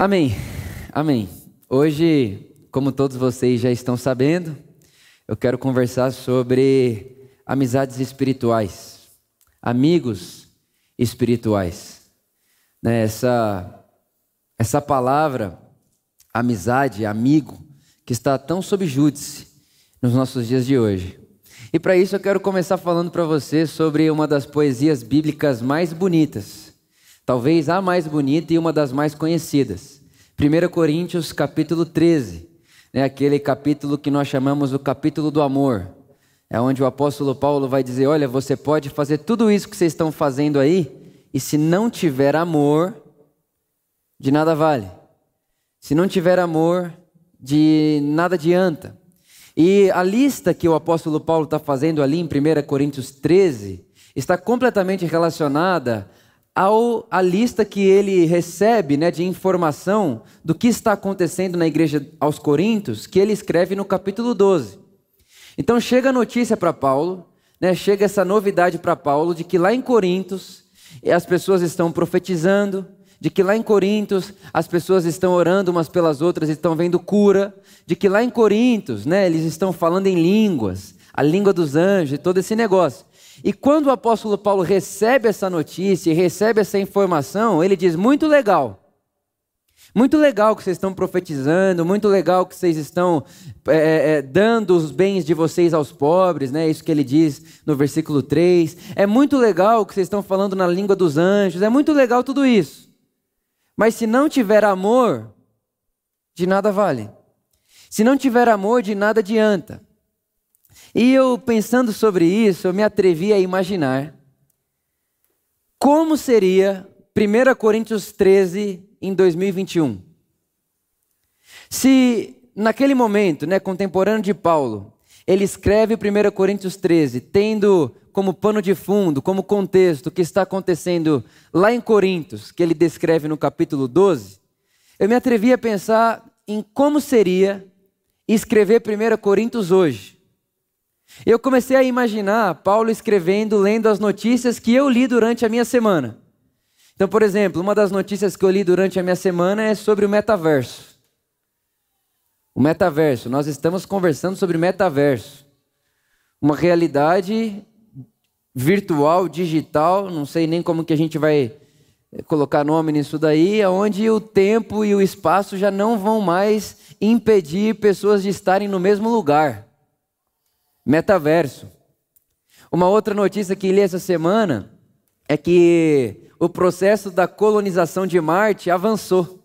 Amém. Amém. Hoje, como todos vocês já estão sabendo, eu quero conversar sobre amizades espirituais, amigos espirituais. Né, essa, essa palavra, amizade, amigo, que está tão sob júdice nos nossos dias de hoje. E para isso eu quero começar falando para você sobre uma das poesias bíblicas mais bonitas talvez a mais bonita e uma das mais conhecidas. 1 Coríntios capítulo 13, né, aquele capítulo que nós chamamos o capítulo do amor. É onde o apóstolo Paulo vai dizer: Olha, você pode fazer tudo isso que vocês estão fazendo aí, e se não tiver amor, de nada vale. Se não tiver amor, de nada adianta. E a lista que o apóstolo Paulo está fazendo ali em 1 Coríntios 13 está completamente relacionada ao, a lista que ele recebe né, de informação do que está acontecendo na igreja aos Coríntios, que ele escreve no capítulo 12. Então chega a notícia para Paulo, né, chega essa novidade para Paulo de que lá em Coríntios as pessoas estão profetizando, de que lá em Coríntios as pessoas estão orando umas pelas outras e estão vendo cura, de que lá em Coríntios né, eles estão falando em línguas, a língua dos anjos e todo esse negócio. E quando o apóstolo Paulo recebe essa notícia, recebe essa informação, ele diz: muito legal. Muito legal que vocês estão profetizando, muito legal que vocês estão é, é, dando os bens de vocês aos pobres, né? Isso que ele diz no versículo 3. É muito legal que vocês estão falando na língua dos anjos, é muito legal tudo isso. Mas se não tiver amor, de nada vale. Se não tiver amor, de nada adianta. E eu pensando sobre isso, eu me atrevi a imaginar como seria 1 Coríntios 13 em 2021. Se naquele momento, né, contemporâneo de Paulo, ele escreve 1 Coríntios 13, tendo como pano de fundo, como contexto o que está acontecendo lá em Coríntios, que ele descreve no capítulo 12, eu me atrevi a pensar em como seria escrever 1 Coríntios hoje. Eu comecei a imaginar Paulo escrevendo, lendo as notícias que eu li durante a minha semana. Então, por exemplo, uma das notícias que eu li durante a minha semana é sobre o metaverso. O metaverso, nós estamos conversando sobre metaverso. Uma realidade virtual, digital, não sei nem como que a gente vai colocar nome nisso daí, onde o tempo e o espaço já não vão mais impedir pessoas de estarem no mesmo lugar metaverso. Uma outra notícia que li essa semana é que o processo da colonização de Marte avançou.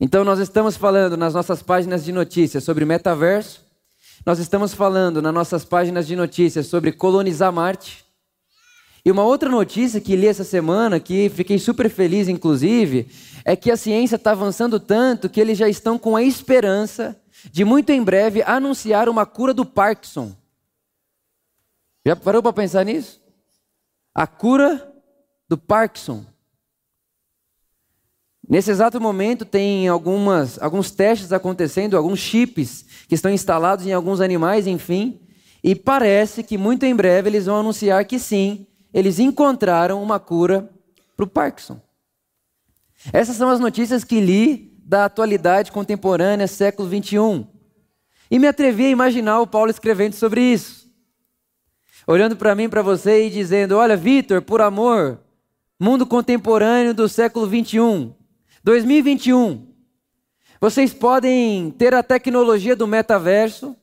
Então, nós estamos falando nas nossas páginas de notícias sobre metaverso, nós estamos falando nas nossas páginas de notícias sobre colonizar Marte. E uma outra notícia que li essa semana, que fiquei super feliz, inclusive, é que a ciência está avançando tanto que eles já estão com a esperança de muito em breve anunciar uma cura do Parkinson. Já parou para pensar nisso? A cura do Parkinson. Nesse exato momento tem algumas, alguns testes acontecendo, alguns chips que estão instalados em alguns animais, enfim, e parece que muito em breve eles vão anunciar que sim, eles encontraram uma cura para o Parkinson. Essas são as notícias que li da atualidade contemporânea, século 21. E me atrevi a imaginar o Paulo escrevendo sobre isso. Olhando para mim, para você e dizendo: Olha, Vitor, por amor, mundo contemporâneo do século 21, 2021. Vocês podem ter a tecnologia do metaverso,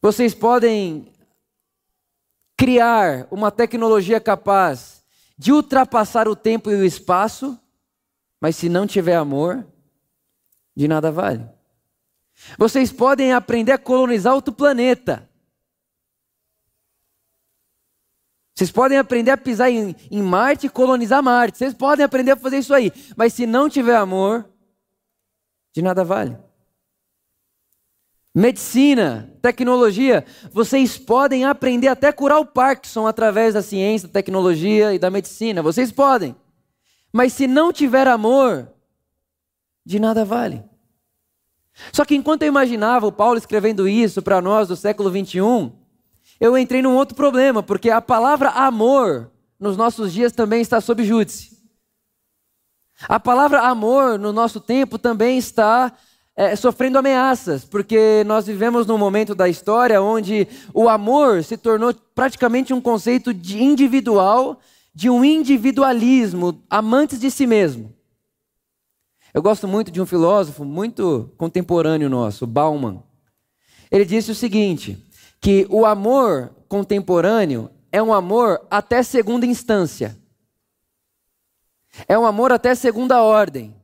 vocês podem criar uma tecnologia capaz de ultrapassar o tempo e o espaço, mas se não tiver amor, de nada vale. Vocês podem aprender a colonizar outro planeta. Vocês podem aprender a pisar em, em, Marte e colonizar Marte. Vocês podem aprender a fazer isso aí. Mas se não tiver amor, de nada vale. Medicina, tecnologia, vocês podem aprender até curar o Parkinson através da ciência, da tecnologia e da medicina. Vocês podem. Mas se não tiver amor, de nada vale. Só que enquanto eu imaginava o Paulo escrevendo isso para nós do século 21, eu entrei num outro problema, porque a palavra amor nos nossos dias também está sob júdice. A palavra amor no nosso tempo também está é, sofrendo ameaças, porque nós vivemos num momento da história onde o amor se tornou praticamente um conceito individual, de um individualismo, amantes de si mesmo. Eu gosto muito de um filósofo muito contemporâneo nosso, Bauman. Ele disse o seguinte: que o amor contemporâneo é um amor até segunda instância. É um amor até segunda ordem.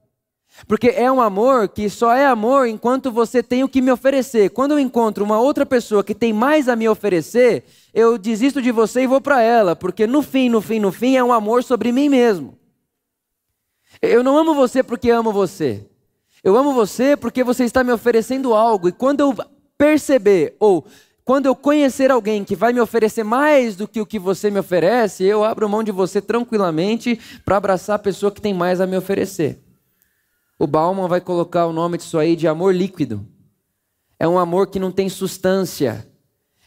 Porque é um amor que só é amor enquanto você tem o que me oferecer. Quando eu encontro uma outra pessoa que tem mais a me oferecer, eu desisto de você e vou para ela, porque no fim, no fim, no fim é um amor sobre mim mesmo. Eu não amo você porque amo você. Eu amo você porque você está me oferecendo algo. E quando eu perceber ou quando eu conhecer alguém que vai me oferecer mais do que o que você me oferece, eu abro mão de você tranquilamente para abraçar a pessoa que tem mais a me oferecer. O Bauman vai colocar o nome disso aí de amor líquido. É um amor que não tem substância.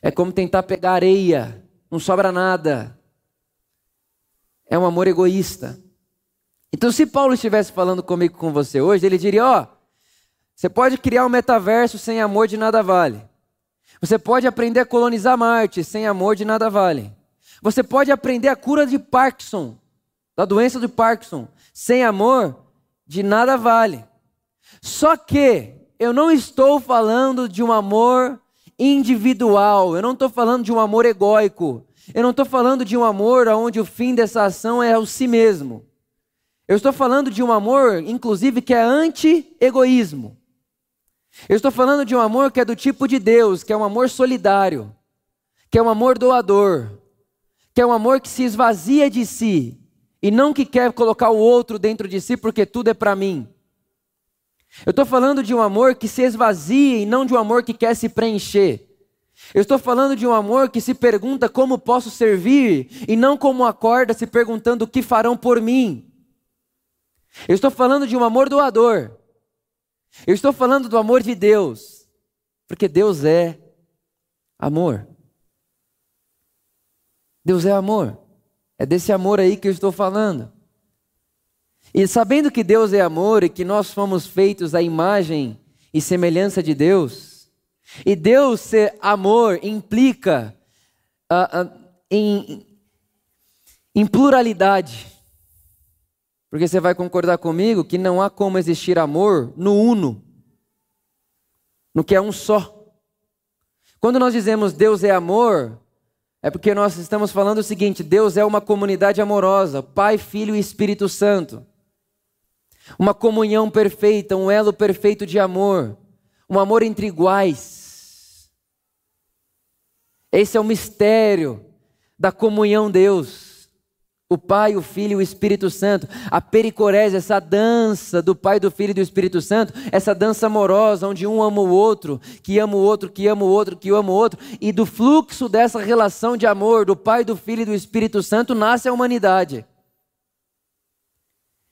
É como tentar pegar areia, não sobra nada. É um amor egoísta. Então, se Paulo estivesse falando comigo com você hoje, ele diria: Ó, oh, você pode criar um metaverso sem amor de nada vale. Você pode aprender a colonizar Marte sem amor de nada vale. Você pode aprender a cura de Parkinson, da doença de Parkinson, sem amor de nada vale. Só que eu não estou falando de um amor individual, eu não estou falando de um amor egóico, eu não estou falando de um amor onde o fim dessa ação é o si mesmo. Eu estou falando de um amor, inclusive, que é anti-egoísmo. Eu estou falando de um amor que é do tipo de Deus, que é um amor solidário, que é um amor doador, que é um amor que se esvazia de si e não que quer colocar o outro dentro de si porque tudo é para mim. Eu estou falando de um amor que se esvazia e não de um amor que quer se preencher. Eu estou falando de um amor que se pergunta como posso servir e não como acorda se perguntando o que farão por mim. Eu estou falando de um amor doador. Eu estou falando do amor de Deus, porque Deus é amor. Deus é amor. É desse amor aí que eu estou falando. E sabendo que Deus é amor e que nós fomos feitos à imagem e semelhança de Deus, e Deus ser amor implica uh, uh, em, em pluralidade. Porque você vai concordar comigo que não há como existir amor no uno, no que é um só. Quando nós dizemos Deus é amor, é porque nós estamos falando o seguinte: Deus é uma comunidade amorosa, Pai, Filho e Espírito Santo. Uma comunhão perfeita, um elo perfeito de amor, um amor entre iguais. Esse é o mistério da comunhão Deus. O Pai, o Filho e o Espírito Santo. A pericorese, essa dança do Pai, do Filho e do Espírito Santo, essa dança amorosa, onde um ama o outro, que ama o outro, que ama o outro, que ama o outro, e do fluxo dessa relação de amor do Pai, do Filho e do Espírito Santo nasce a humanidade.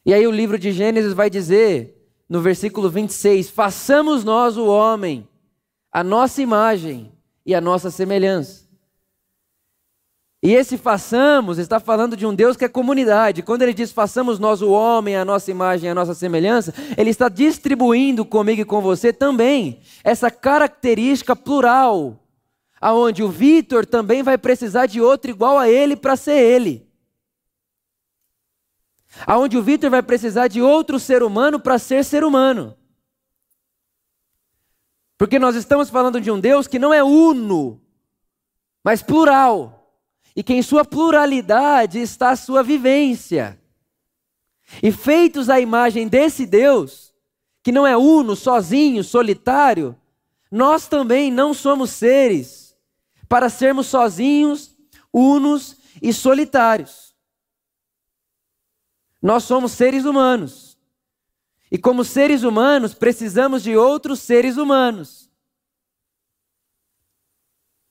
E aí o livro de Gênesis vai dizer, no versículo 26, façamos nós o homem, a nossa imagem e a nossa semelhança. E esse façamos está falando de um Deus que é comunidade. Quando ele diz façamos nós o homem, a nossa imagem, a nossa semelhança, ele está distribuindo comigo e com você também essa característica plural, aonde o Vitor também vai precisar de outro igual a ele para ser ele. Aonde o Vitor vai precisar de outro ser humano para ser ser humano. Porque nós estamos falando de um Deus que não é uno, mas plural e que em sua pluralidade está a sua vivência. E feitos à imagem desse Deus, que não é uno, sozinho, solitário, nós também não somos seres para sermos sozinhos, unos e solitários. Nós somos seres humanos. E como seres humanos, precisamos de outros seres humanos.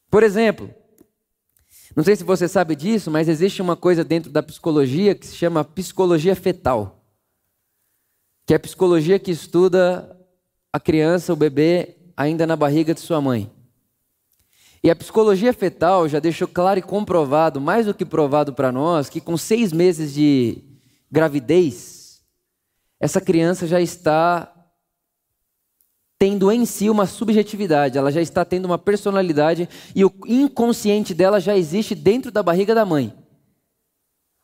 Por exemplo, não sei se você sabe disso, mas existe uma coisa dentro da psicologia que se chama psicologia fetal. Que é a psicologia que estuda a criança, o bebê, ainda na barriga de sua mãe. E a psicologia fetal já deixou claro e comprovado, mais do que provado para nós, que com seis meses de gravidez, essa criança já está tendo em si uma subjetividade, ela já está tendo uma personalidade e o inconsciente dela já existe dentro da barriga da mãe.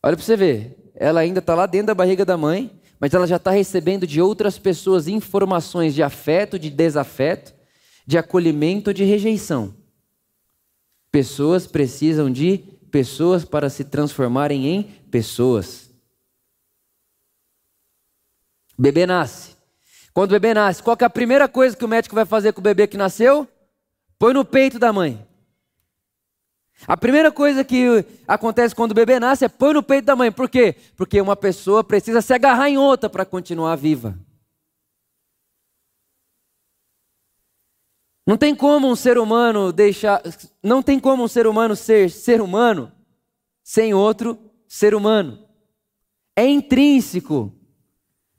Olha para você ver, ela ainda está lá dentro da barriga da mãe, mas ela já está recebendo de outras pessoas informações de afeto, de desafeto, de acolhimento, de rejeição. Pessoas precisam de pessoas para se transformarem em pessoas. O bebê nasce. Quando o bebê nasce, qual é a primeira coisa que o médico vai fazer com o bebê que nasceu? Põe no peito da mãe. A primeira coisa que acontece quando o bebê nasce é põe no peito da mãe. Por quê? Porque uma pessoa precisa se agarrar em outra para continuar viva. Não tem como um ser humano deixar, não tem como um ser humano ser ser humano sem outro ser humano. É intrínseco.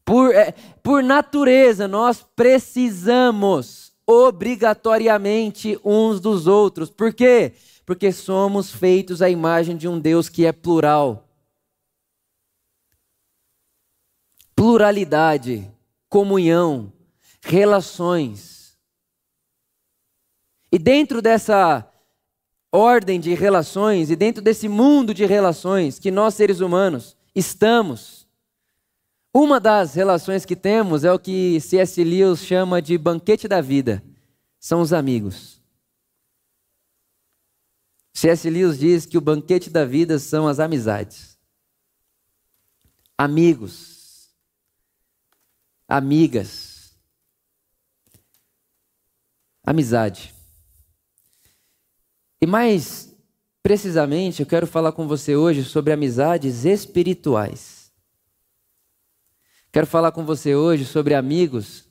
Por, é, por natureza, nós precisamos obrigatoriamente uns dos outros. Por quê? Porque somos feitos à imagem de um Deus que é plural. Pluralidade, comunhão, relações. E dentro dessa ordem de relações e dentro desse mundo de relações que nós seres humanos estamos, uma das relações que temos é o que C.S. Lewis chama de banquete da vida. São os amigos. C.S. Lewis diz que o banquete da vida são as amizades. Amigos. Amigas. Amizade. E mais precisamente, eu quero falar com você hoje sobre amizades espirituais. Quero falar com você hoje sobre amigos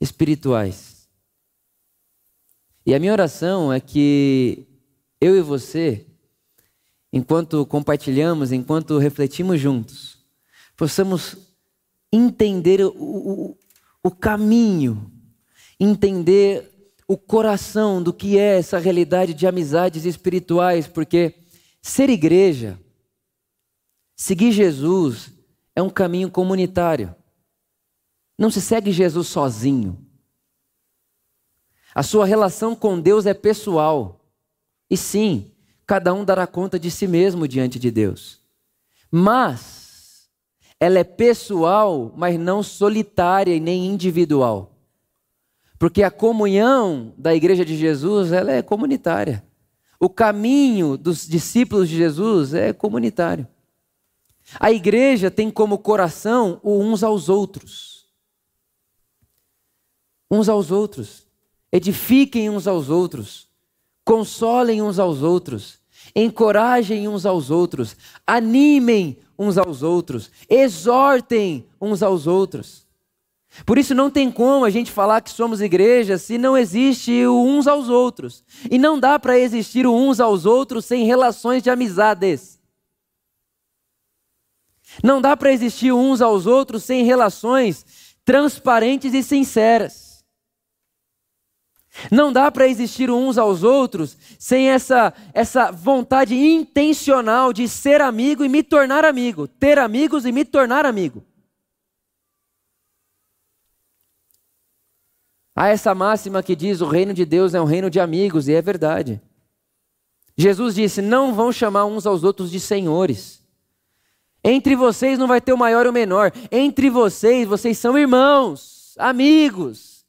espirituais. E a minha oração é que eu e você, enquanto compartilhamos, enquanto refletimos juntos, possamos entender o, o, o caminho, entender o coração do que é essa realidade de amizades espirituais, porque ser igreja, seguir Jesus, é um caminho comunitário. Não se segue Jesus sozinho. A sua relação com Deus é pessoal. E sim, cada um dará conta de si mesmo diante de Deus. Mas ela é pessoal, mas não solitária e nem individual. Porque a comunhão da igreja de Jesus, ela é comunitária. O caminho dos discípulos de Jesus é comunitário. A igreja tem como coração o uns aos outros. Uns aos outros. Edifiquem uns aos outros. Consolem uns aos outros. Encorajem uns aos outros. Animem uns aos outros. Exortem uns aos outros. Por isso não tem como a gente falar que somos igreja se não existe o uns aos outros. E não dá para existir o uns aos outros sem relações de amizades. Não dá para existir uns aos outros sem relações transparentes e sinceras. Não dá para existir uns aos outros sem essa, essa vontade intencional de ser amigo e me tornar amigo, ter amigos e me tornar amigo. Há essa máxima que diz: o reino de Deus é um reino de amigos, e é verdade. Jesus disse: não vão chamar uns aos outros de senhores. Entre vocês não vai ter o maior ou o menor. Entre vocês, vocês são irmãos, amigos,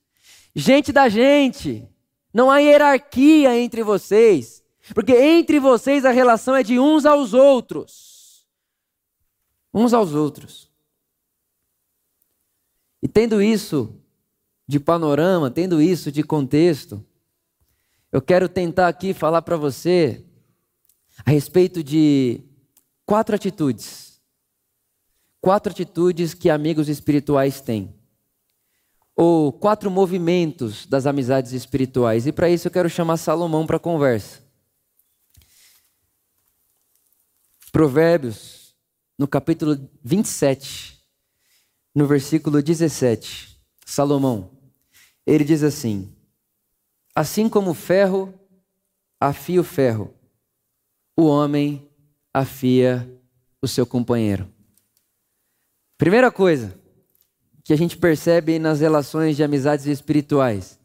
gente da gente. Não há hierarquia entre vocês. Porque entre vocês a relação é de uns aos outros. Uns aos outros. E tendo isso de panorama, tendo isso de contexto, eu quero tentar aqui falar para você a respeito de quatro atitudes. Quatro atitudes que amigos espirituais têm. Ou quatro movimentos das amizades espirituais. E para isso eu quero chamar Salomão para conversa. Provérbios, no capítulo 27, no versículo 17. Salomão ele diz assim: Assim como o ferro afia o ferro, o homem afia o seu companheiro. Primeira coisa, que a gente percebe nas relações de amizades espirituais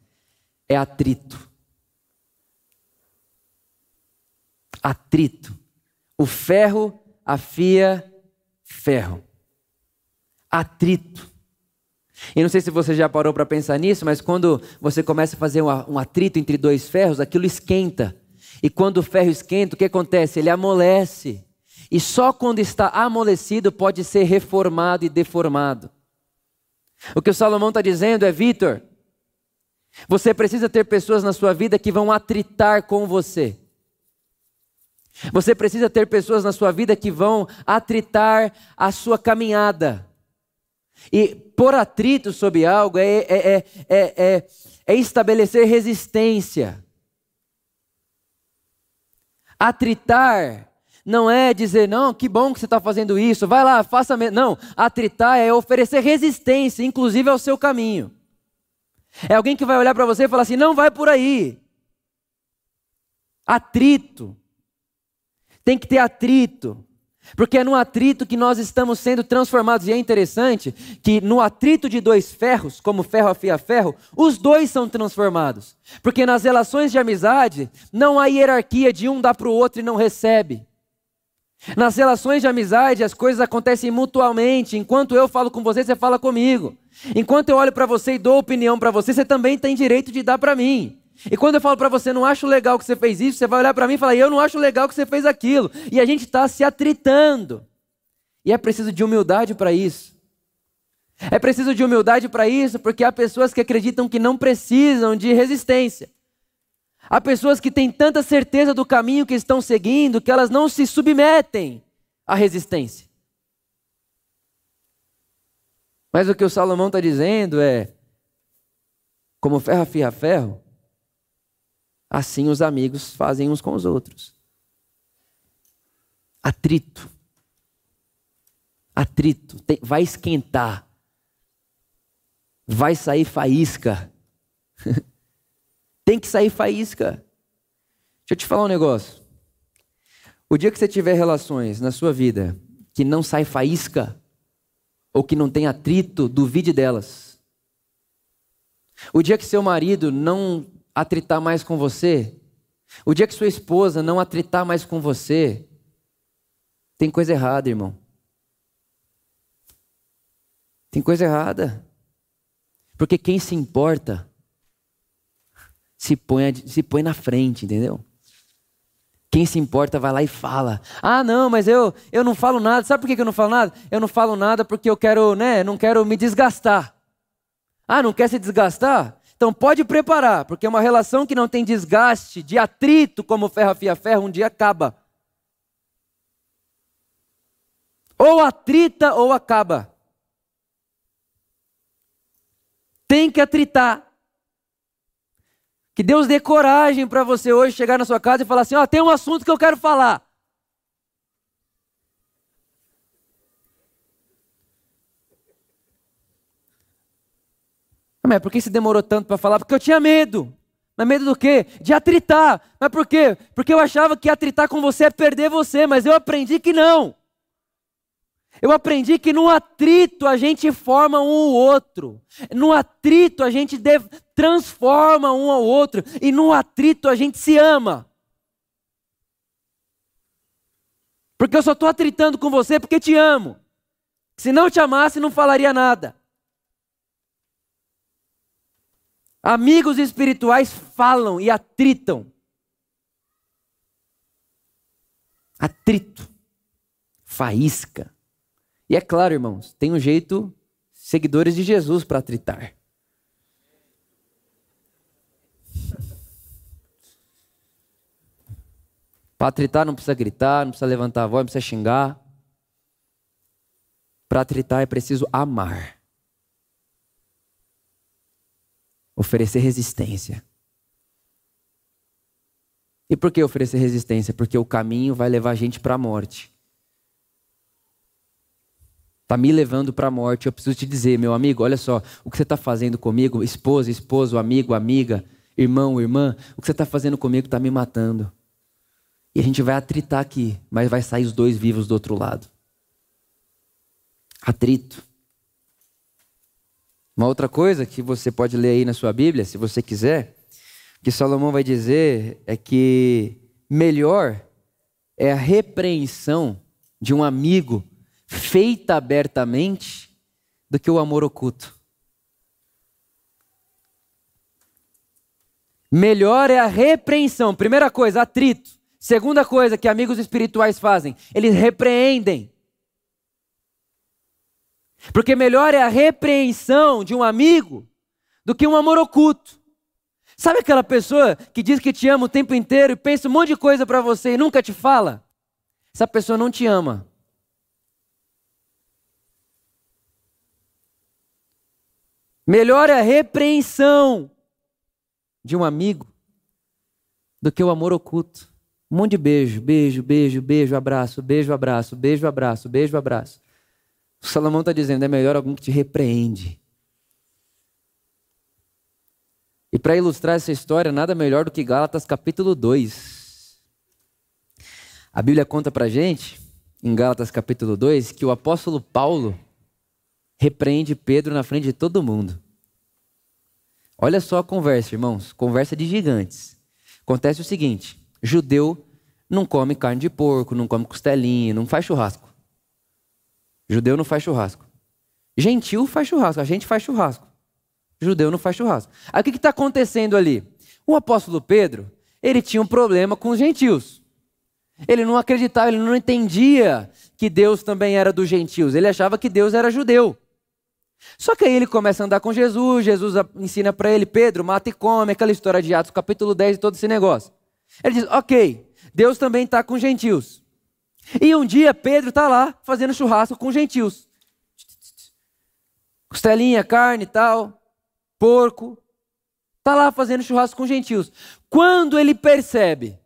é atrito. Atrito. O ferro afia ferro. Atrito. E não sei se você já parou para pensar nisso, mas quando você começa a fazer um atrito entre dois ferros, aquilo esquenta. E quando o ferro esquenta, o que acontece? Ele amolece. E só quando está amolecido pode ser reformado e deformado. O que o Salomão está dizendo é: Vitor, você precisa ter pessoas na sua vida que vão atritar com você. Você precisa ter pessoas na sua vida que vão atritar a sua caminhada. E por atrito sobre algo é, é, é, é, estabelecer resistência. Atritar não é dizer, não, que bom que você está fazendo isso, vai lá, faça mesmo. Não, atritar é oferecer resistência, inclusive ao seu caminho. É alguém que vai olhar para você e falar assim: não vai por aí. Atrito. Tem que ter atrito. Porque é no atrito que nós estamos sendo transformados. E é interessante que no atrito de dois ferros, como ferro afia ferro, os dois são transformados. Porque nas relações de amizade, não há hierarquia de um dá para o outro e não recebe. Nas relações de amizade, as coisas acontecem mutuamente. Enquanto eu falo com você, você fala comigo. Enquanto eu olho para você e dou opinião para você, você também tem direito de dar para mim. E quando eu falo para você, não acho legal que você fez isso, você vai olhar para mim e falar, eu não acho legal que você fez aquilo. E a gente está se atritando. E é preciso de humildade para isso. É preciso de humildade para isso, porque há pessoas que acreditam que não precisam de resistência. Há pessoas que têm tanta certeza do caminho que estão seguindo que elas não se submetem à resistência. Mas o que o Salomão está dizendo é: como ferro afia ferro, assim os amigos fazem uns com os outros. Atrito. Atrito. Tem, vai esquentar. Vai sair faísca. Tem que sair faísca. Deixa eu te falar um negócio. O dia que você tiver relações na sua vida que não sai faísca, ou que não tem atrito, duvide delas. O dia que seu marido não atritar mais com você, o dia que sua esposa não atritar mais com você, tem coisa errada, irmão. Tem coisa errada. Porque quem se importa se põe, se põe na frente, entendeu? Quem se importa vai lá e fala. Ah, não, mas eu, eu não falo nada. Sabe por que eu não falo nada? Eu não falo nada porque eu quero, né, não quero me desgastar. Ah, não quer se desgastar? Então pode preparar, porque uma relação que não tem desgaste, de atrito, como ferro afia ferro, um dia acaba. Ou atrita ou acaba. Tem que atritar. Que Deus dê coragem para você hoje chegar na sua casa e falar assim: ó, oh, tem um assunto que eu quero falar. Mas por que você demorou tanto para falar? Porque eu tinha medo. Mas medo do quê? De atritar. Mas por quê? Porque eu achava que atritar com você é perder você, mas eu aprendi que não. Eu aprendi que no atrito a gente forma um ao outro. No atrito a gente transforma um ao outro. E no atrito a gente se ama. Porque eu só estou atritando com você porque te amo. Se não te amasse, não falaria nada. Amigos espirituais falam e atritam. Atrito. Faísca. E é claro, irmãos, tem um jeito seguidores de Jesus para atritar. Para atritar não precisa gritar, não precisa levantar a voz, não precisa xingar. Para atritar é preciso amar. Oferecer resistência. E por que oferecer resistência? Porque o caminho vai levar a gente para a morte. Está me levando para a morte. Eu preciso te dizer, meu amigo, olha só, o que você está fazendo comigo, esposa, esposo, amigo, amiga, irmão, irmã, o que você está fazendo comigo está me matando. E a gente vai atritar aqui, mas vai sair os dois vivos do outro lado. Atrito. Uma outra coisa que você pode ler aí na sua Bíblia, se você quiser, que Salomão vai dizer é que melhor é a repreensão de um amigo feita abertamente do que o amor oculto. Melhor é a repreensão. Primeira coisa, atrito. Segunda coisa que amigos espirituais fazem, eles repreendem. Porque melhor é a repreensão de um amigo do que um amor oculto. Sabe aquela pessoa que diz que te ama o tempo inteiro e pensa um monte de coisa para você e nunca te fala? Essa pessoa não te ama. Melhor é a repreensão de um amigo do que o amor oculto. Um monte de beijo, beijo, beijo, beijo, abraço, beijo, abraço, beijo, abraço, beijo, abraço. O Salomão está dizendo: é melhor alguém que te repreende. E para ilustrar essa história, nada melhor do que Gálatas capítulo 2. A Bíblia conta para gente, em Gálatas capítulo 2, que o apóstolo Paulo repreende Pedro na frente de todo mundo. Olha só a conversa, irmãos, conversa de gigantes. Acontece o seguinte: judeu não come carne de porco, não come costelinha, não faz churrasco. Judeu não faz churrasco. Gentil faz churrasco, a gente faz churrasco. Judeu não faz churrasco. Aí o que está acontecendo ali? O apóstolo Pedro, ele tinha um problema com os gentios. Ele não acreditava, ele não entendia que Deus também era dos gentios. Ele achava que Deus era judeu. Só que aí ele começa a andar com Jesus, Jesus ensina para ele, Pedro, mata e come, aquela história de Atos, capítulo 10 e todo esse negócio. Ele diz, ok, Deus também está com gentios. E um dia Pedro está lá fazendo churrasco com gentios. Costelinha, carne e tal, porco. Está lá fazendo churrasco com gentios. Quando ele percebe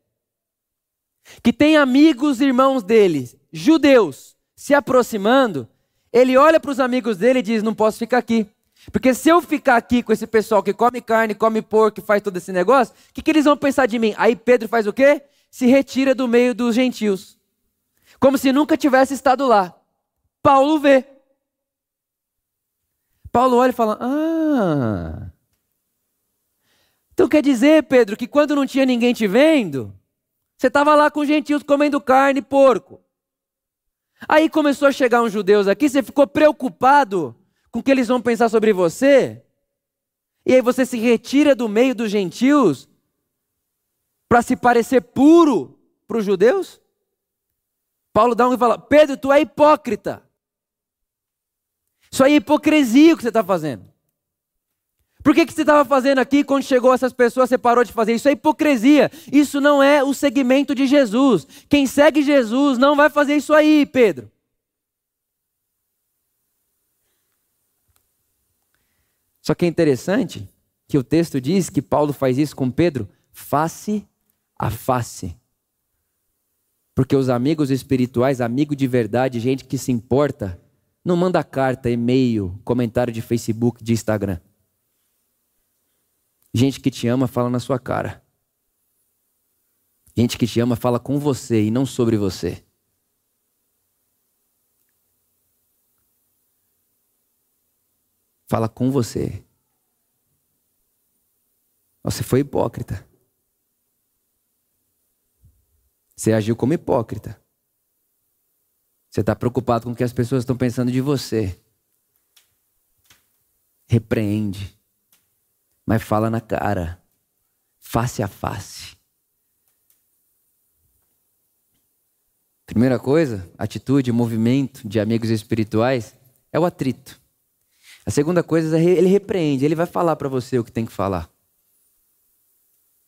que tem amigos, irmãos dele, judeus, se aproximando, ele olha para os amigos dele e diz: Não posso ficar aqui. Porque se eu ficar aqui com esse pessoal que come carne, come porco, faz todo esse negócio, o que, que eles vão pensar de mim? Aí Pedro faz o quê? Se retira do meio dos gentios. Como se nunca tivesse estado lá. Paulo vê. Paulo olha e fala: Ah. Então quer dizer, Pedro, que quando não tinha ninguém te vendo, você estava lá com os gentios comendo carne e porco. Aí começou a chegar uns judeus aqui, você ficou preocupado com o que eles vão pensar sobre você? E aí você se retira do meio dos gentios para se parecer puro para os judeus? Paulo dá um e fala: Pedro, tu é hipócrita. Isso aí é hipocrisia o que você está fazendo. Por que, que você estava fazendo aqui quando chegou essas pessoas, você parou de fazer? Isso é hipocrisia. Isso não é o segmento de Jesus. Quem segue Jesus não vai fazer isso aí, Pedro. Só que é interessante que o texto diz que Paulo faz isso com Pedro face a face. Porque os amigos espirituais, amigo de verdade, gente que se importa, não manda carta, e-mail, comentário de Facebook, de Instagram. Gente que te ama fala na sua cara. Gente que te ama fala com você e não sobre você. Fala com você. Você foi hipócrita. Você agiu como hipócrita. Você está preocupado com o que as pessoas estão pensando de você. Repreende mas fala na cara, face a face. Primeira coisa, atitude, movimento de amigos espirituais é o atrito. A segunda coisa é ele repreende, ele vai falar para você o que tem que falar.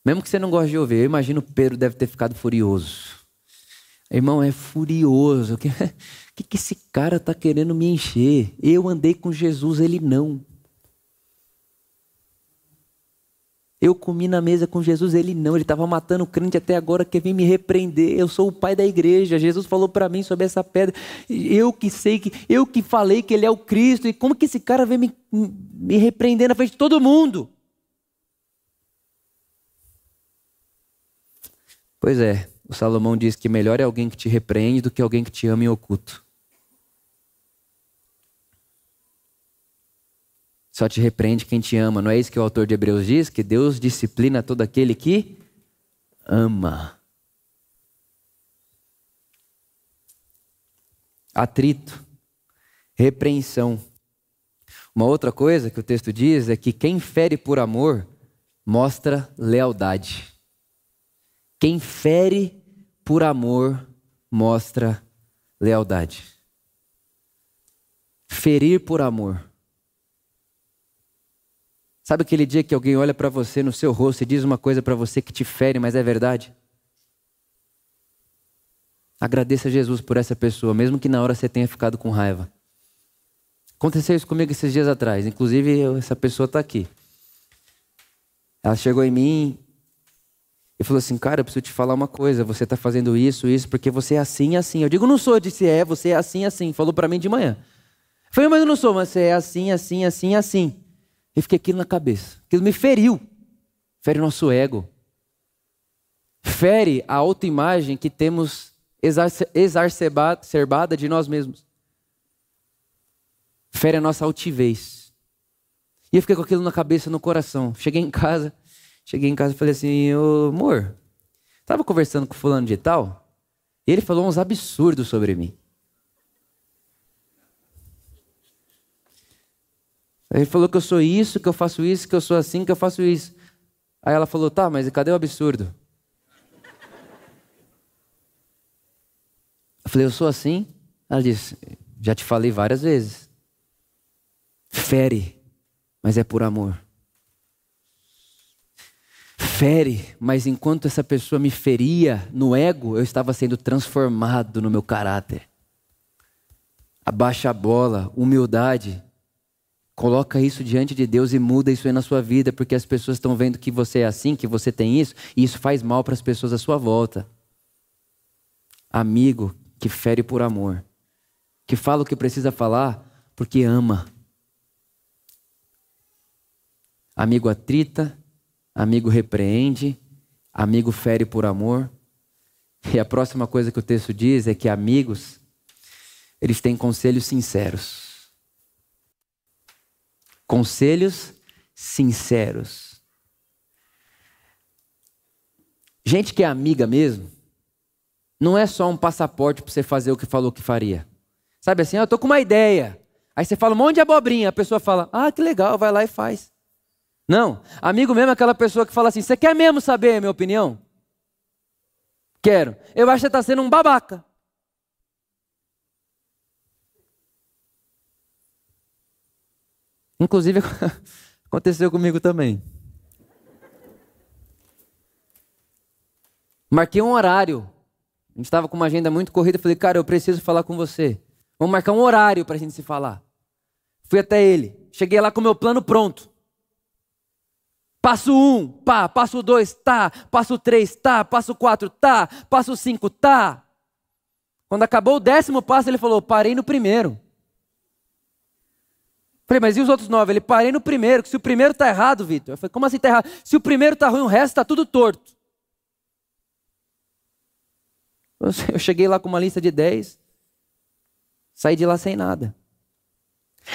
Mesmo que você não goste de ouvir, eu imagino Pedro deve ter ficado furioso. Irmão, é furioso. O que, que, que esse cara está querendo me encher? Eu andei com Jesus, ele não. Eu comi na mesa com Jesus, ele não, ele estava matando crente até agora, quer vir me repreender. Eu sou o pai da igreja. Jesus falou para mim sobre essa pedra. Eu que sei que, eu que falei que ele é o Cristo. E como que esse cara vem me, me repreender na frente de todo mundo? Pois é, o Salomão diz que melhor é alguém que te repreende do que alguém que te ama em oculto. Só te repreende quem te ama. Não é isso que o autor de Hebreus diz? Que Deus disciplina todo aquele que ama. Atrito, repreensão. Uma outra coisa que o texto diz é que quem fere por amor mostra lealdade. Quem fere por amor mostra lealdade. Ferir por amor. Sabe aquele dia que alguém olha para você no seu rosto e diz uma coisa para você que te fere, mas é verdade? Agradeça a Jesus por essa pessoa, mesmo que na hora você tenha ficado com raiva. Aconteceu isso comigo esses dias atrás. Inclusive, essa pessoa está aqui. Ela chegou em mim e falou assim: Cara, eu preciso te falar uma coisa. Você está fazendo isso, isso, porque você é assim, assim. Eu digo: Não sou. Eu disse: É, você é assim, assim. Falou para mim de manhã. Eu falei: Mas eu não sou, mas você é assim, assim, assim, assim. E fiquei aquilo na cabeça. Aquilo me feriu. Fere o nosso ego. Fere a autoimagem que temos exacerbada de nós mesmos. Fere a nossa altivez. E eu fiquei com aquilo na cabeça, no coração. Cheguei em casa, cheguei em casa e falei assim, ô amor, estava conversando com fulano de tal, e ele falou uns absurdos sobre mim. Ele falou que eu sou isso, que eu faço isso, que eu sou assim, que eu faço isso. Aí ela falou, tá, mas cadê o absurdo? Eu falei, eu sou assim? Ela disse, já te falei várias vezes. Fere, mas é por amor. Fere, mas enquanto essa pessoa me feria no ego, eu estava sendo transformado no meu caráter. Abaixa a bola, humildade. Coloca isso diante de Deus e muda isso aí na sua vida, porque as pessoas estão vendo que você é assim, que você tem isso, e isso faz mal para as pessoas à sua volta. Amigo que fere por amor, que fala o que precisa falar porque ama. Amigo atrita, amigo repreende, amigo fere por amor. E a próxima coisa que o texto diz é que amigos, eles têm conselhos sinceros. Conselhos sinceros. Gente que é amiga mesmo, não é só um passaporte para você fazer o que falou que faria. Sabe assim, ah, eu tô com uma ideia. Aí você fala um monte de abobrinha, a pessoa fala, ah, que legal, vai lá e faz. Não, amigo mesmo é aquela pessoa que fala assim, você quer mesmo saber a minha opinião? Quero. Eu acho que você está sendo um babaca. Inclusive, aconteceu comigo também. Marquei um horário a gente estava com uma agenda muito corrida. Falei, cara, eu preciso falar com você. Vamos marcar um horário para a gente se falar. Fui até ele. Cheguei lá com o meu plano pronto. Passo um, pá. Passo dois, tá. Passo três, tá. Passo quatro, tá. Passo cinco, tá. Quando acabou o décimo passo, ele falou: parei no primeiro. Falei, mas e os outros nove? Ele parei no primeiro, que se o primeiro está errado, Vitor. Eu falei, como assim está errado? Se o primeiro está ruim, o resto está tudo torto. Eu cheguei lá com uma lista de 10, saí de lá sem nada.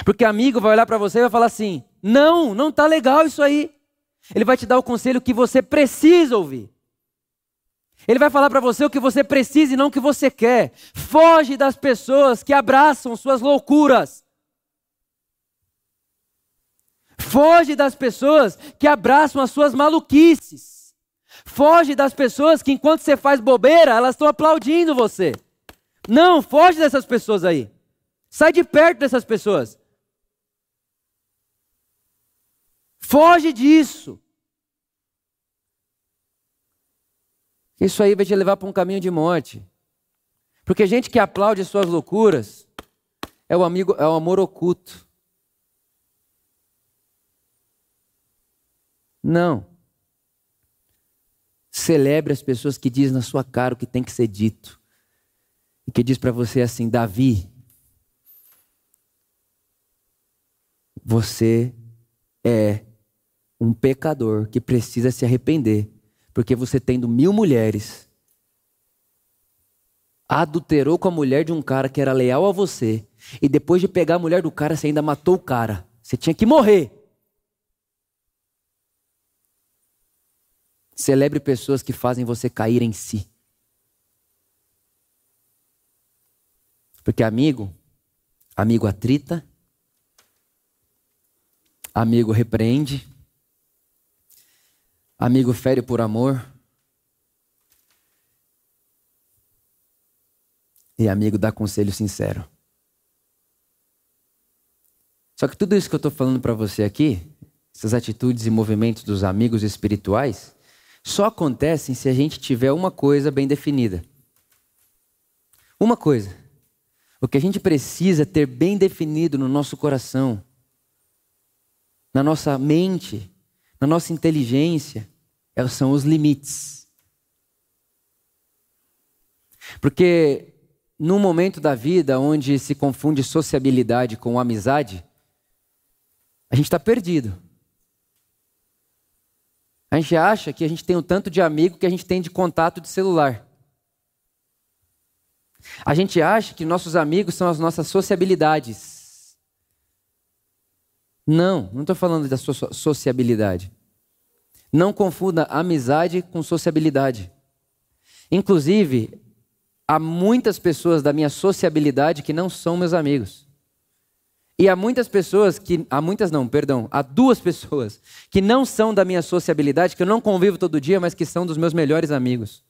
Porque amigo vai olhar para você e vai falar assim: não, não está legal isso aí. Ele vai te dar o conselho que você precisa ouvir. Ele vai falar para você o que você precisa e não o que você quer. Foge das pessoas que abraçam suas loucuras. Foge das pessoas que abraçam as suas maluquices. Foge das pessoas que enquanto você faz bobeira, elas estão aplaudindo você. Não, foge dessas pessoas aí. Sai de perto dessas pessoas. Foge disso. Isso aí vai te levar para um caminho de morte. Porque gente que aplaude suas loucuras é o amigo, é o amor oculto. Não. Celebre as pessoas que dizem na sua cara o que tem que ser dito. E que diz para você assim: Davi, você é um pecador que precisa se arrepender, porque você tendo mil mulheres, adulterou com a mulher de um cara que era leal a você, e depois de pegar a mulher do cara, você ainda matou o cara. Você tinha que morrer. Celebre pessoas que fazem você cair em si. Porque amigo, amigo atrita, amigo repreende, amigo fere por amor, e amigo dá conselho sincero. Só que tudo isso que eu estou falando para você aqui, essas atitudes e movimentos dos amigos espirituais, só acontecem se a gente tiver uma coisa bem definida. Uma coisa. O que a gente precisa ter bem definido no nosso coração, na nossa mente, na nossa inteligência, é, são os limites. Porque num momento da vida onde se confunde sociabilidade com amizade, a gente está perdido. A gente acha que a gente tem o tanto de amigo que a gente tem de contato de celular. A gente acha que nossos amigos são as nossas sociabilidades. Não, não estou falando da sociabilidade. Não confunda amizade com sociabilidade. Inclusive, há muitas pessoas da minha sociabilidade que não são meus amigos. E há muitas pessoas que. Há muitas não, perdão. Há duas pessoas que não são da minha sociabilidade, que eu não convivo todo dia, mas que são dos meus melhores amigos.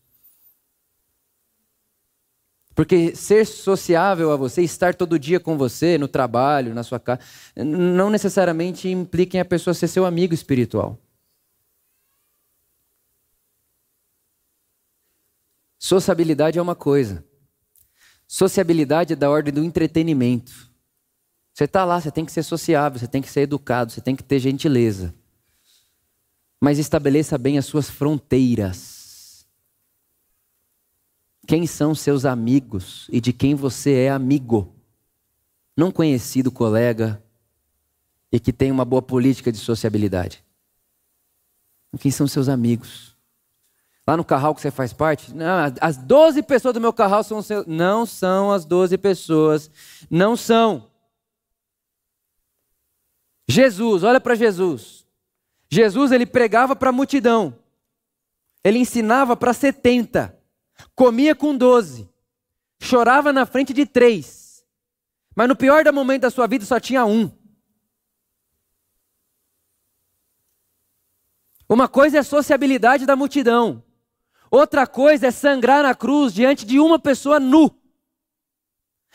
Porque ser sociável a você, estar todo dia com você, no trabalho, na sua casa, não necessariamente implica em a pessoa ser seu amigo espiritual. Sociabilidade é uma coisa. Sociabilidade é da ordem do entretenimento. Você está lá, você tem que ser sociável, você tem que ser educado, você tem que ter gentileza. Mas estabeleça bem as suas fronteiras. Quem são seus amigos e de quem você é amigo? Não conhecido colega e que tem uma boa política de sociabilidade. Quem são seus amigos? Lá no carral que você faz parte? Não, as 12 pessoas do meu carral são seus. Não são as 12 pessoas. Não são. Jesus, olha para Jesus. Jesus ele pregava para a multidão. Ele ensinava para 70 comia com doze, chorava na frente de três, mas no pior momento da sua vida só tinha um. Uma coisa é a sociabilidade da multidão, outra coisa é sangrar na cruz diante de uma pessoa nu.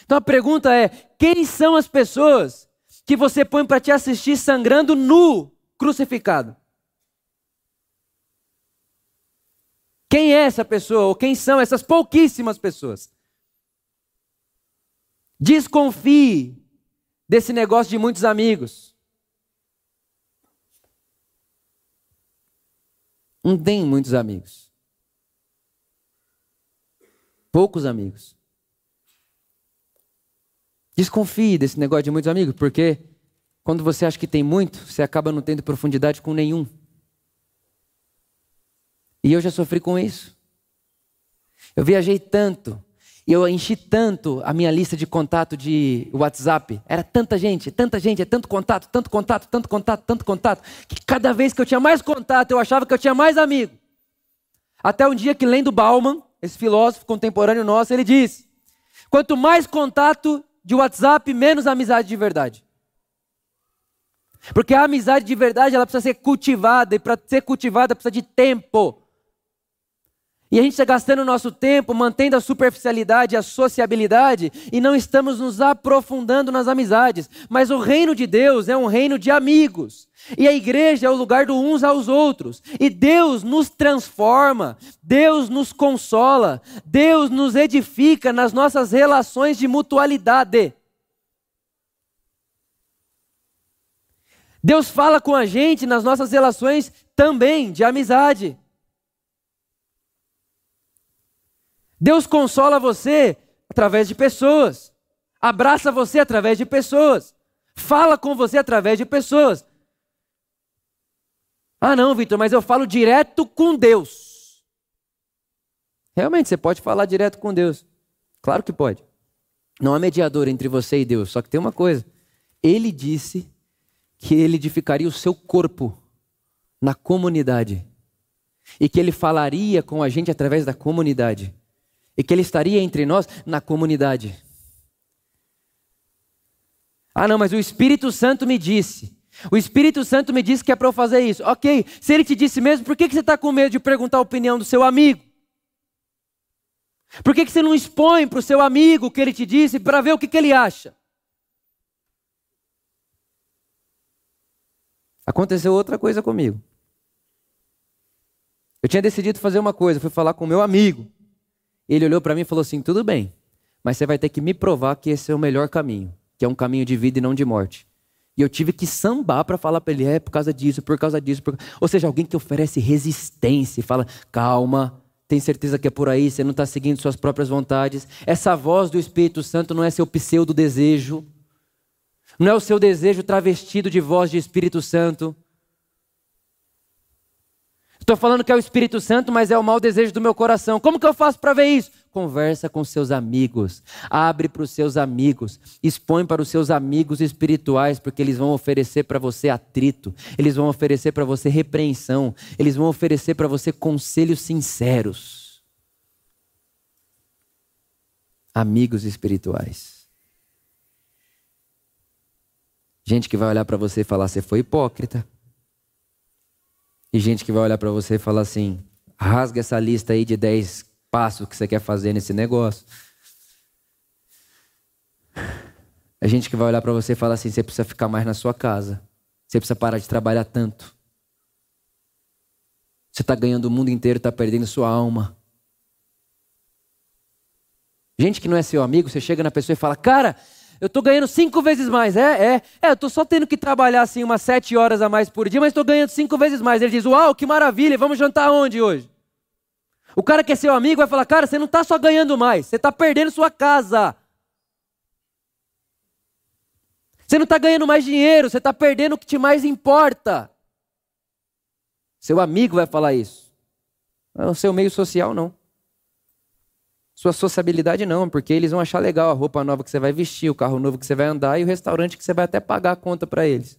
Então a pergunta é: quem são as pessoas que você põe para te assistir sangrando nu, crucificado? Quem é essa pessoa? Ou quem são essas pouquíssimas pessoas? Desconfie desse negócio de muitos amigos. Não tem muitos amigos. Poucos amigos. Desconfie desse negócio de muitos amigos, porque quando você acha que tem muito, você acaba não tendo profundidade com nenhum. E eu já sofri com isso. Eu viajei tanto, e eu enchi tanto a minha lista de contato de WhatsApp. Era tanta gente, tanta gente, é tanto contato, tanto contato, tanto contato, tanto contato, que cada vez que eu tinha mais contato, eu achava que eu tinha mais amigo. Até um dia que lendo Bauman, esse filósofo contemporâneo nosso, ele diz: quanto mais contato de WhatsApp, menos amizade de verdade. Porque a amizade de verdade, ela precisa ser cultivada, e para ser cultivada precisa de tempo. E a gente está gastando nosso tempo mantendo a superficialidade, a sociabilidade, e não estamos nos aprofundando nas amizades. Mas o reino de Deus é um reino de amigos. E a igreja é o lugar do uns aos outros. E Deus nos transforma, Deus nos consola, Deus nos edifica nas nossas relações de mutualidade. Deus fala com a gente nas nossas relações também de amizade. Deus consola você através de pessoas, abraça você através de pessoas, fala com você através de pessoas. Ah, não, Vitor, mas eu falo direto com Deus. Realmente, você pode falar direto com Deus. Claro que pode. Não há mediador entre você e Deus. Só que tem uma coisa: Ele disse que ele edificaria o seu corpo na comunidade e que ele falaria com a gente através da comunidade e que ele estaria entre nós na comunidade. Ah, não, mas o Espírito Santo me disse. O Espírito Santo me disse que é para eu fazer isso. Ok, se ele te disse mesmo, por que, que você está com medo de perguntar a opinião do seu amigo? Por que, que você não expõe para o seu amigo o que ele te disse para ver o que, que ele acha? Aconteceu outra coisa comigo. Eu tinha decidido fazer uma coisa, fui falar com o meu amigo. Ele olhou para mim e falou assim: tudo bem, mas você vai ter que me provar que esse é o melhor caminho, que é um caminho de vida e não de morte. E eu tive que sambar para falar para ele: é por causa disso, por causa disso. Por... Ou seja, alguém que oferece resistência e fala: calma, tem certeza que é por aí, você não está seguindo suas próprias vontades. Essa voz do Espírito Santo não é seu pseudo desejo, não é o seu desejo travestido de voz de Espírito Santo. Estou falando que é o Espírito Santo, mas é o mau desejo do meu coração. Como que eu faço para ver isso? Conversa com seus amigos, abre para os seus amigos, expõe para os seus amigos espirituais, porque eles vão oferecer para você atrito, eles vão oferecer para você repreensão, eles vão oferecer para você conselhos sinceros. Amigos espirituais. Gente que vai olhar para você e falar: você foi hipócrita. E gente que vai olhar para você e falar assim: rasga essa lista aí de 10 passos que você quer fazer nesse negócio. A gente que vai olhar para você e falar assim: você precisa ficar mais na sua casa. Você precisa parar de trabalhar tanto. Você está ganhando o mundo inteiro, está perdendo sua alma. Gente que não é seu amigo, você chega na pessoa e fala: Cara, eu estou ganhando cinco vezes mais. É, é, é, eu estou só tendo que trabalhar assim umas sete horas a mais por dia, mas estou ganhando cinco vezes mais. Ele diz: Uau, que maravilha, vamos jantar onde hoje? O cara que é seu amigo vai falar: Cara, você não está só ganhando mais, você está perdendo sua casa. Você não está ganhando mais dinheiro, você está perdendo o que te mais importa. Seu amigo vai falar isso. É o seu meio social, não. Sua sociabilidade não, porque eles vão achar legal a roupa nova que você vai vestir, o carro novo que você vai andar e o restaurante que você vai até pagar a conta para eles.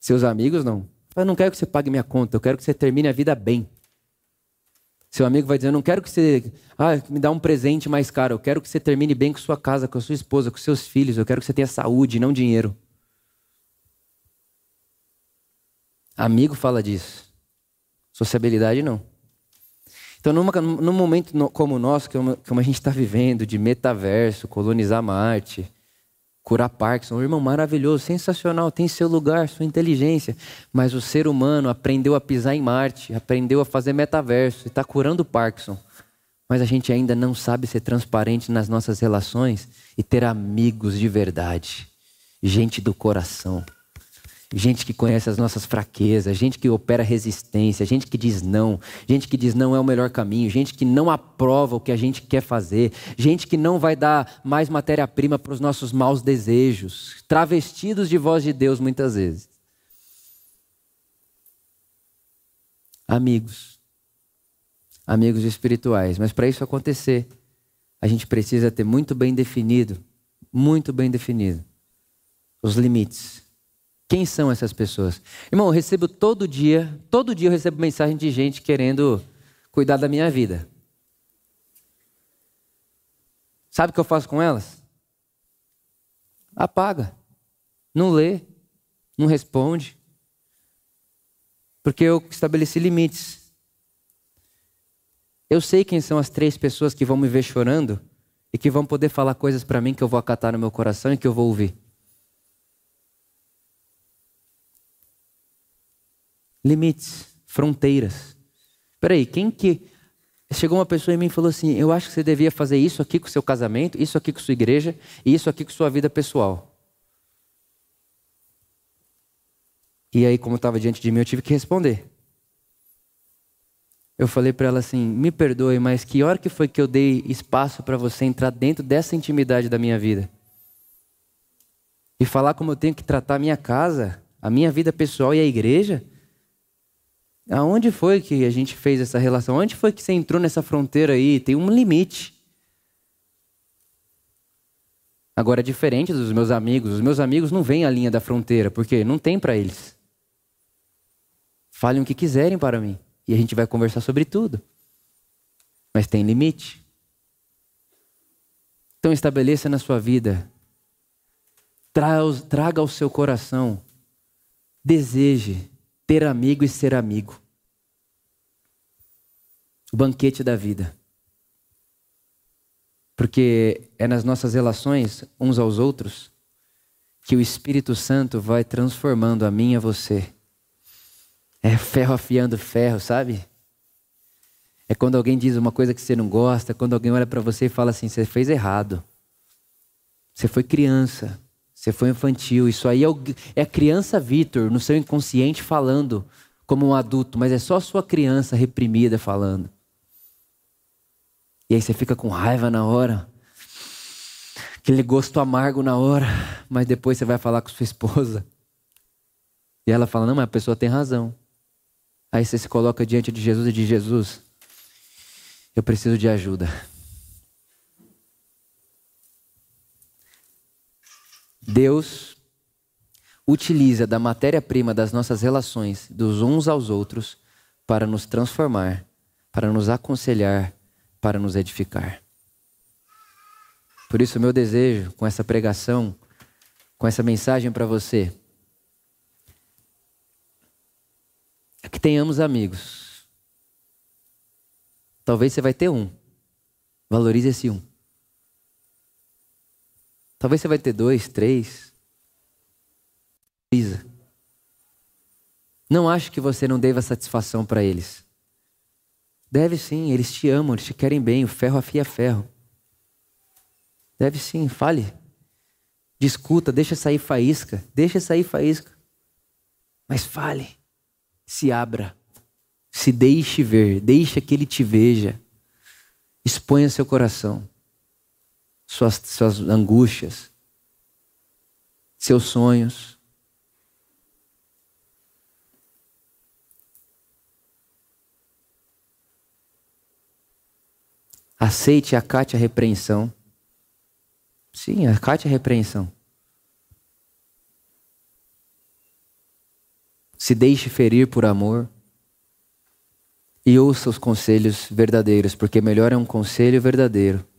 Seus amigos não. Eu não quero que você pague minha conta, eu quero que você termine a vida bem. Seu amigo vai dizer: Eu não quero que você ah, me dá um presente mais caro, eu quero que você termine bem com sua casa, com a sua esposa, com seus filhos, eu quero que você tenha saúde, não dinheiro. Amigo fala disso. Sociabilidade não. Então, numa, num momento como o nosso, como a gente está vivendo, de metaverso, colonizar Marte, curar Parkinson, um irmão maravilhoso, sensacional, tem seu lugar, sua inteligência, mas o ser humano aprendeu a pisar em Marte, aprendeu a fazer metaverso e está curando Parkinson. Mas a gente ainda não sabe ser transparente nas nossas relações e ter amigos de verdade, gente do coração gente que conhece as nossas fraquezas, gente que opera resistência, gente que diz não, gente que diz não é o melhor caminho, gente que não aprova o que a gente quer fazer, gente que não vai dar mais matéria-prima para os nossos maus desejos, travestidos de voz de Deus muitas vezes. Amigos, amigos espirituais, mas para isso acontecer, a gente precisa ter muito bem definido, muito bem definido, os limites quem são essas pessoas? Irmão, eu recebo todo dia, todo dia eu recebo mensagem de gente querendo cuidar da minha vida. Sabe o que eu faço com elas? Apaga. Não lê, não responde. Porque eu estabeleci limites. Eu sei quem são as três pessoas que vão me ver chorando e que vão poder falar coisas para mim que eu vou acatar no meu coração e que eu vou ouvir. Limites, fronteiras. Peraí, quem que. Chegou uma pessoa em mim e falou assim: Eu acho que você devia fazer isso aqui com o seu casamento, isso aqui com sua igreja e isso aqui com sua vida pessoal. E aí, como estava diante de mim, eu tive que responder. Eu falei para ela assim: Me perdoe, mas que hora que foi que eu dei espaço para você entrar dentro dessa intimidade da minha vida? E falar como eu tenho que tratar a minha casa, a minha vida pessoal e a igreja? Aonde foi que a gente fez essa relação? Onde foi que você entrou nessa fronteira aí? Tem um limite. Agora é diferente dos meus amigos. Os meus amigos não vêm à linha da fronteira, porque não tem para eles. Falem o que quiserem para mim e a gente vai conversar sobre tudo. Mas tem limite. Então estabeleça na sua vida, traga ao seu coração, deseje ter amigo e ser amigo. O banquete da vida. Porque é nas nossas relações uns aos outros que o Espírito Santo vai transformando a mim e a você. É ferro afiando ferro, sabe? É quando alguém diz uma coisa que você não gosta, quando alguém olha para você e fala assim: você fez errado. Você foi criança. Você foi infantil. Isso aí é, o, é a criança Vitor, no seu inconsciente, falando como um adulto, mas é só sua criança reprimida falando. E aí você fica com raiva na hora. Aquele gosto amargo na hora, mas depois você vai falar com sua esposa. E ela fala: Não, mas a pessoa tem razão. Aí você se coloca diante de Jesus e diz: Jesus, eu preciso de ajuda. Deus utiliza da matéria-prima das nossas relações, dos uns aos outros, para nos transformar, para nos aconselhar, para nos edificar. Por isso, meu desejo com essa pregação, com essa mensagem para você, é que tenhamos amigos. Talvez você vai ter um. Valorize esse um. Talvez você vai ter dois, três. Valoriza. Não acho que você não deva satisfação para eles. Deve sim, eles te amam, eles te querem bem, o ferro afia ferro. Deve sim, fale. Discuta, deixa sair faísca, deixa sair faísca. Mas fale, se abra, se deixe ver, deixe que ele te veja. Exponha seu coração, suas, suas angústias, seus sonhos. Aceite e acate a repreensão. Sim, acate a repreensão. Se deixe ferir por amor. E ouça os conselhos verdadeiros, porque melhor é um conselho verdadeiro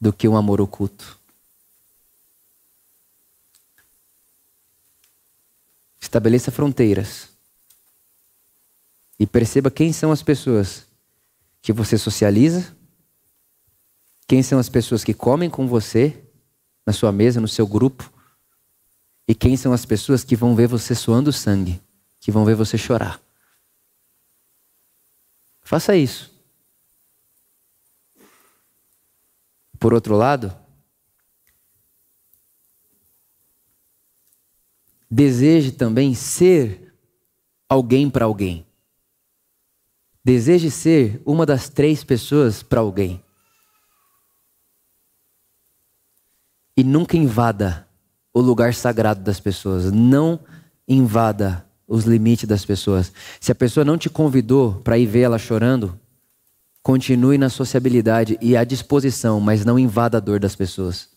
do que um amor oculto. Estabeleça fronteiras. E perceba quem são as pessoas que você socializa? Quem são as pessoas que comem com você na sua mesa, no seu grupo? E quem são as pessoas que vão ver você suando sangue, que vão ver você chorar? Faça isso. Por outro lado, deseje também ser alguém para alguém. Deseje ser uma das três pessoas para alguém. E nunca invada o lugar sagrado das pessoas. Não invada os limites das pessoas. Se a pessoa não te convidou para ir ver ela chorando, continue na sociabilidade e à disposição, mas não invada a dor das pessoas.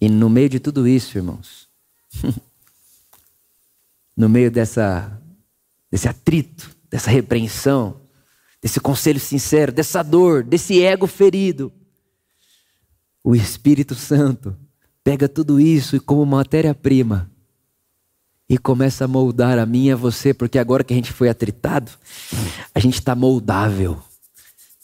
E no meio de tudo isso, irmãos, no meio dessa, desse atrito, dessa repreensão, desse conselho sincero, dessa dor, desse ego ferido, o Espírito Santo pega tudo isso e como matéria-prima e começa a moldar a mim e a você, porque agora que a gente foi atritado, a gente está moldável.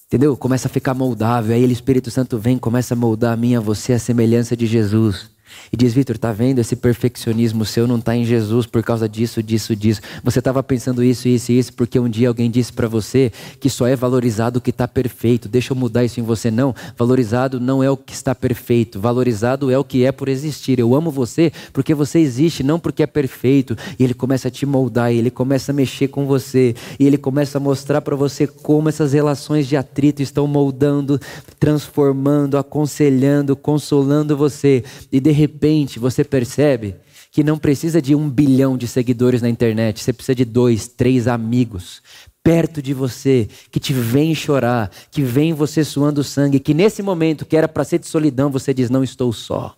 Entendeu? Começa a ficar moldável. Aí o Espírito Santo vem, começa a moldar a mim e a você a semelhança de Jesus. E diz, Vitor, tá vendo? Esse perfeccionismo seu não está em Jesus por causa disso, disso, disso. Você estava pensando isso, isso e isso, porque um dia alguém disse para você que só é valorizado o que está perfeito. Deixa eu mudar isso em você. Não, valorizado não é o que está perfeito. Valorizado é o que é por existir. Eu amo você porque você existe, não porque é perfeito. E ele começa a te moldar, ele começa a mexer com você, e ele começa a mostrar para você como essas relações de atrito estão moldando, transformando, aconselhando, consolando você. E de repente você percebe que não precisa de um bilhão de seguidores na internet, você precisa de dois, três amigos perto de você, que te vem chorar, que vem você suando sangue, que nesse momento que era para ser de solidão, você diz: Não estou só.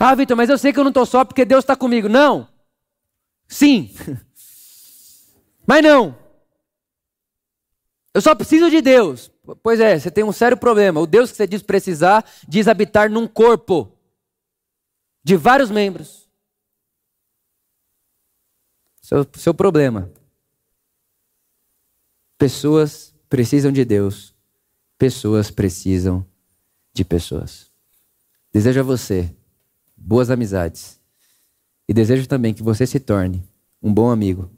Ah, Vitor, mas eu sei que eu não estou só porque Deus está comigo. Não. Sim. Mas não. Eu só preciso de Deus. Pois é, você tem um sério problema. O Deus que você diz precisar diz habitar num corpo de vários membros. Seu, seu problema. Pessoas precisam de Deus. Pessoas precisam de pessoas. Desejo a você boas amizades. E desejo também que você se torne um bom amigo.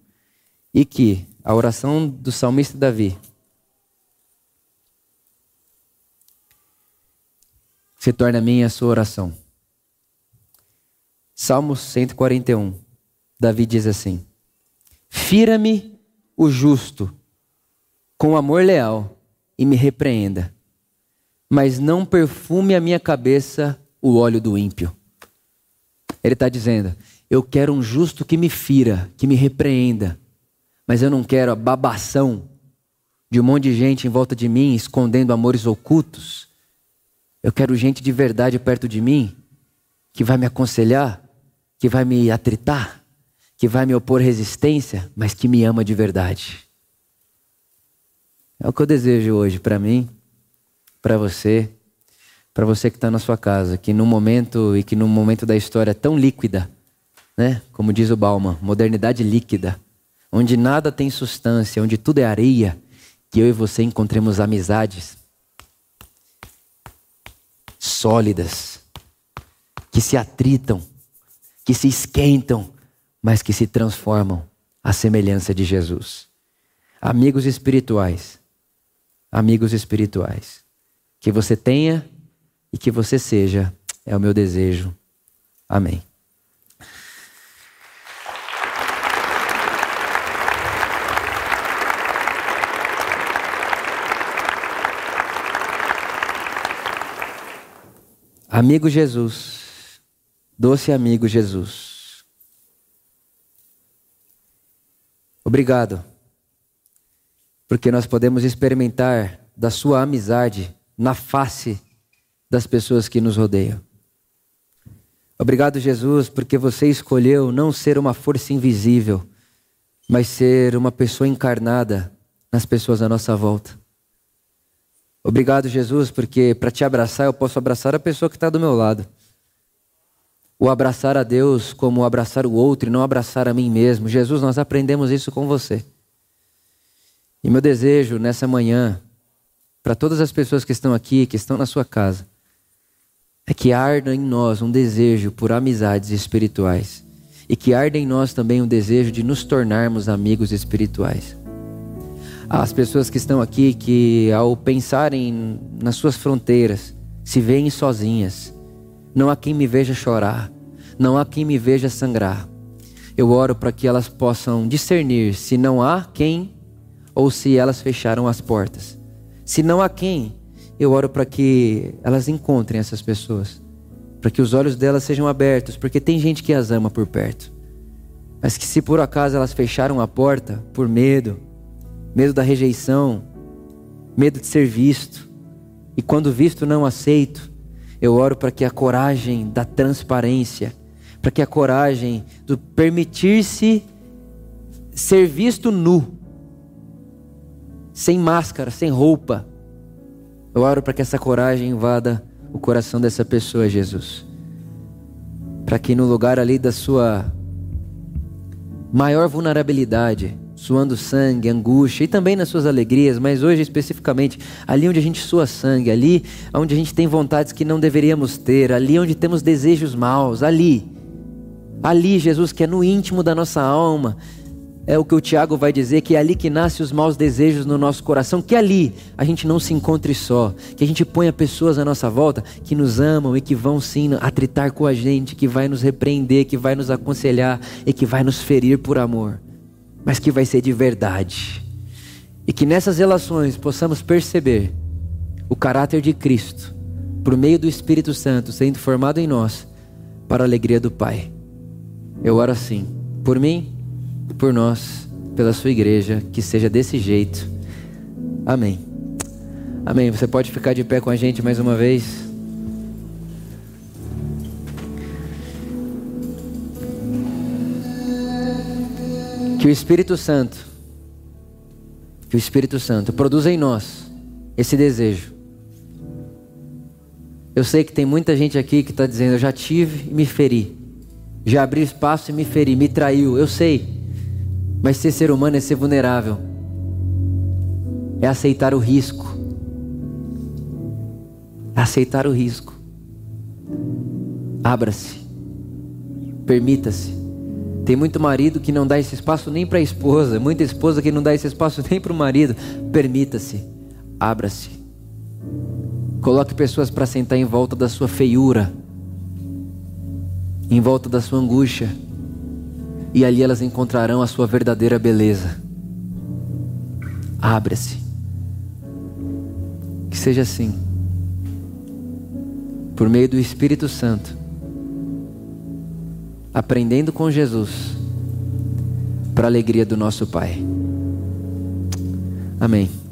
E que a oração do salmista Davi se torne a minha a sua oração. Salmos 141. Davi diz assim: Fira-me o justo com amor leal e me repreenda, mas não perfume a minha cabeça o óleo do ímpio. Ele está dizendo: Eu quero um justo que me fira, que me repreenda, mas eu não quero a babação de um monte de gente em volta de mim escondendo amores ocultos eu quero gente de verdade perto de mim, que vai me aconselhar, que vai me atritar, que vai me opor resistência, mas que me ama de verdade. É o que eu desejo hoje para mim, para você, para você que está na sua casa, que num momento e que num momento da história tão líquida, né? Como diz o Bauman, modernidade líquida, onde nada tem substância, onde tudo é areia, que eu e você encontremos amizades sólidas, que se atritam, que se esquentam, mas que se transformam à semelhança de Jesus. Amigos espirituais, amigos espirituais, que você tenha e que você seja, é o meu desejo. Amém. Amigo Jesus, doce amigo Jesus. Obrigado, porque nós podemos experimentar da Sua amizade na face das pessoas que nos rodeiam. Obrigado, Jesus, porque você escolheu não ser uma força invisível, mas ser uma pessoa encarnada nas pessoas à nossa volta. Obrigado, Jesus, porque para te abraçar eu posso abraçar a pessoa que está do meu lado. O abraçar a Deus como abraçar o outro e não abraçar a mim mesmo. Jesus, nós aprendemos isso com você. E meu desejo nessa manhã, para todas as pessoas que estão aqui, que estão na sua casa, é que arda em nós um desejo por amizades espirituais. E que arda em nós também um desejo de nos tornarmos amigos espirituais as pessoas que estão aqui que, ao pensarem nas suas fronteiras, se veem sozinhas. Não há quem me veja chorar, não há quem me veja sangrar. Eu oro para que elas possam discernir se não há quem ou se elas fecharam as portas. Se não há quem, eu oro para que elas encontrem essas pessoas, para que os olhos delas sejam abertos, porque tem gente que as ama por perto. Mas que se por acaso elas fecharam a porta por medo, medo da rejeição, medo de ser visto. E quando visto, não aceito. Eu oro para que a coragem da transparência, para que a coragem do permitir-se ser visto nu, sem máscara, sem roupa. Eu oro para que essa coragem invada o coração dessa pessoa, Jesus. Para que no lugar ali da sua maior vulnerabilidade, suando sangue, angústia e também nas suas alegrias, mas hoje especificamente ali onde a gente sua sangue, ali onde a gente tem vontades que não deveríamos ter, ali onde temos desejos maus, ali, ali Jesus que é no íntimo da nossa alma, é o que o Tiago vai dizer, que é ali que nascem os maus desejos no nosso coração, que ali a gente não se encontre só, que a gente ponha pessoas à nossa volta que nos amam e que vão sim atritar com a gente, que vai nos repreender, que vai nos aconselhar e que vai nos ferir por amor mas que vai ser de verdade. E que nessas relações possamos perceber o caráter de Cristo, por meio do Espírito Santo sendo formado em nós, para a alegria do Pai. Eu oro assim, por mim, por nós. pela sua igreja, que seja desse jeito. Amém. Amém. Você pode ficar de pé com a gente mais uma vez? Que o Espírito Santo, que o Espírito Santo produza em nós esse desejo. Eu sei que tem muita gente aqui que está dizendo: Eu já tive e me feri, já abri espaço e me feri, me traiu. Eu sei, mas ser ser humano é ser vulnerável, é aceitar o risco, é aceitar o risco. Abra-se, permita-se. Tem muito marido que não dá esse espaço nem para a esposa, muita esposa que não dá esse espaço nem para o marido. Permita-se, abra-se. Coloque pessoas para sentar em volta da sua feiura, em volta da sua angústia, e ali elas encontrarão a sua verdadeira beleza. Abra-se. Que seja assim, por meio do Espírito Santo aprendendo com Jesus, para a alegria do nosso Pai. Amém.